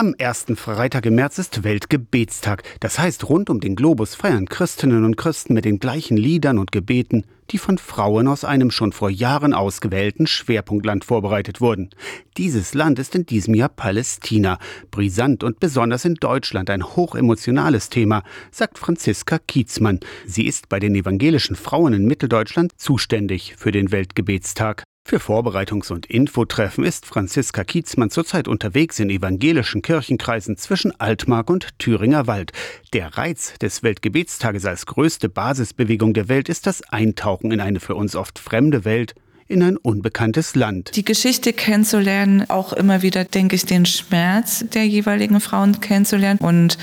Am ersten Freitag im März ist Weltgebetstag. Das heißt, rund um den Globus feiern Christinnen und Christen mit den gleichen Liedern und Gebeten, die von Frauen aus einem schon vor Jahren ausgewählten Schwerpunktland vorbereitet wurden. Dieses Land ist in diesem Jahr Palästina. Brisant und besonders in Deutschland ein hochemotionales Thema, sagt Franziska Kietzmann. Sie ist bei den evangelischen Frauen in Mitteldeutschland zuständig für den Weltgebetstag. Für Vorbereitungs- und Infotreffen ist Franziska Kietzmann zurzeit unterwegs in evangelischen Kirchenkreisen zwischen Altmark und Thüringer Wald. Der Reiz des Weltgebetstages als größte Basisbewegung der Welt ist das Eintauchen in eine für uns oft fremde Welt in ein unbekanntes Land. Die Geschichte kennenzulernen, auch immer wieder, denke ich, den Schmerz der jeweiligen Frauen kennenzulernen. Und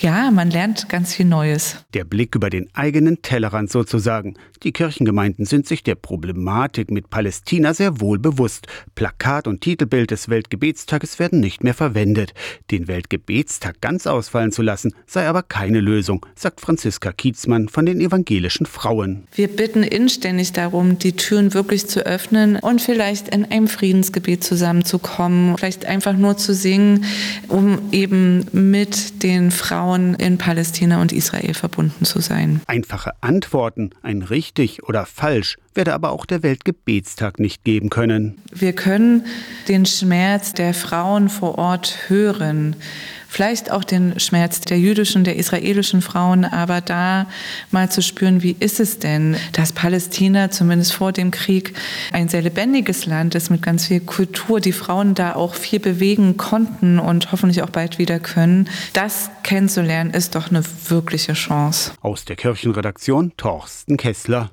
ja, man lernt ganz viel Neues. Der Blick über den eigenen Tellerrand sozusagen. Die Kirchengemeinden sind sich der Problematik mit Palästina sehr wohl bewusst. Plakat und Titelbild des Weltgebetstages werden nicht mehr verwendet. Den Weltgebetstag ganz ausfallen zu lassen, sei aber keine Lösung, sagt Franziska Kietzmann von den evangelischen Frauen. Wir bitten inständig darum, die Türen wirklich zu öffnen und vielleicht in einem Friedensgebet zusammenzukommen, vielleicht einfach nur zu singen, um eben mit den Frauen in Palästina und Israel verbunden zu sein. Einfache Antworten, ein richtig oder falsch, werde aber auch der Weltgebetstag nicht geben können. Wir können den Schmerz der Frauen vor Ort hören vielleicht auch den Schmerz der jüdischen, der israelischen Frauen, aber da mal zu spüren, wie ist es denn, dass Palästina zumindest vor dem Krieg ein sehr lebendiges Land ist mit ganz viel Kultur, die Frauen da auch viel bewegen konnten und hoffentlich auch bald wieder können. Das kennenzulernen ist doch eine wirkliche Chance. Aus der Kirchenredaktion Torsten Kessler.